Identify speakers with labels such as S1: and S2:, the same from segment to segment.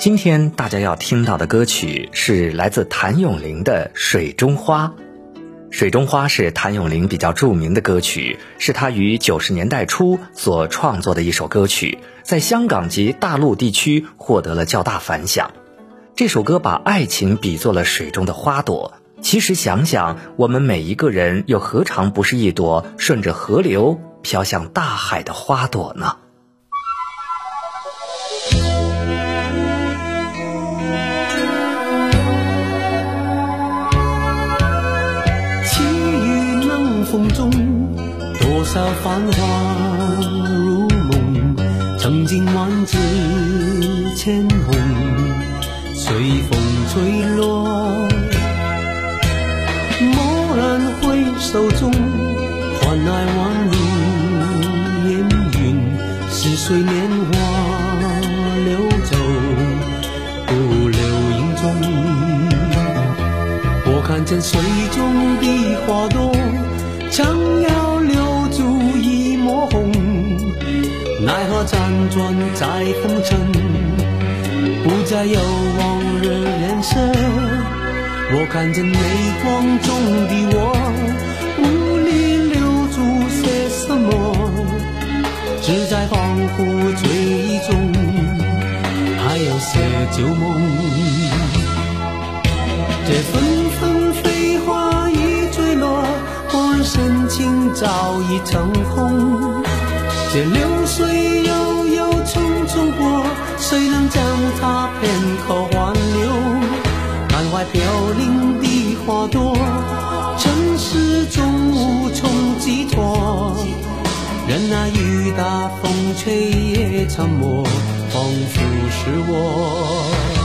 S1: 今天大家要听到的歌曲是来自谭咏麟的《水中花》。《水中花》是谭咏麟比较著名的歌曲，是他于九十年代初所创作的一首歌曲，在香港及大陆地区获得了较大反响。这首歌把爱情比作了水中的花朵，其实想想，我们每一个人又何尝不是一朵顺着河流飘向大海的花朵呢？
S2: 风中多少繁华如梦，曾经万紫千红，随风吹落。蓦然回首中，换来万里烟云，似水年华流走，不留影踪。我看见水中的花朵。想要留住一抹红，奈何辗转在风尘，不再有往日颜色。我看见泪光中的我，无力留住些什么，只在恍惚醉意中，还有些旧梦。这纷纷飞花。情早已成空，这流水悠悠匆匆过，谁能将它片刻挽留？满怀飘零的花朵，尘世中无从寄托。任那雨打风吹也沉默，仿佛是我。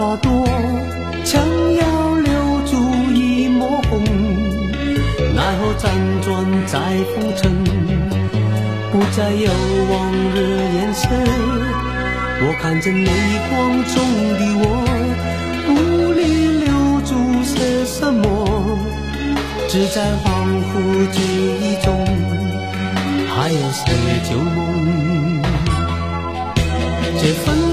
S2: 花朵，想要留住一抹红，奈何辗转在风尘，不再有往日颜色。我看着泪光中的我，无力留住些什么，只在恍惚记忆中，还有些旧梦。这纷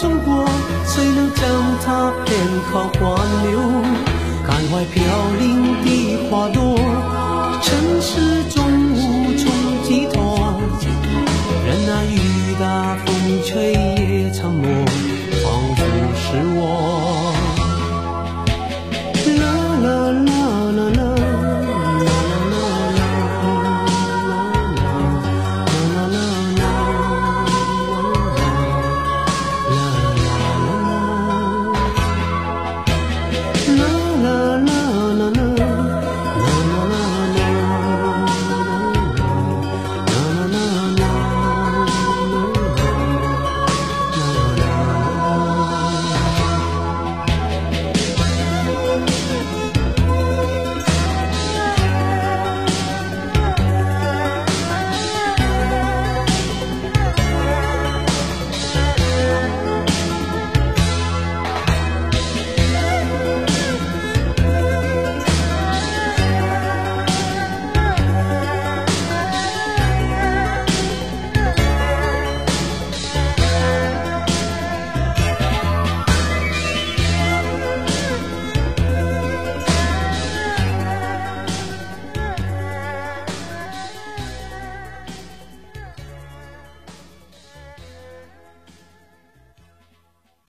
S2: 中国，谁能将它片刻挽留？感怀飘零的花朵，尘世。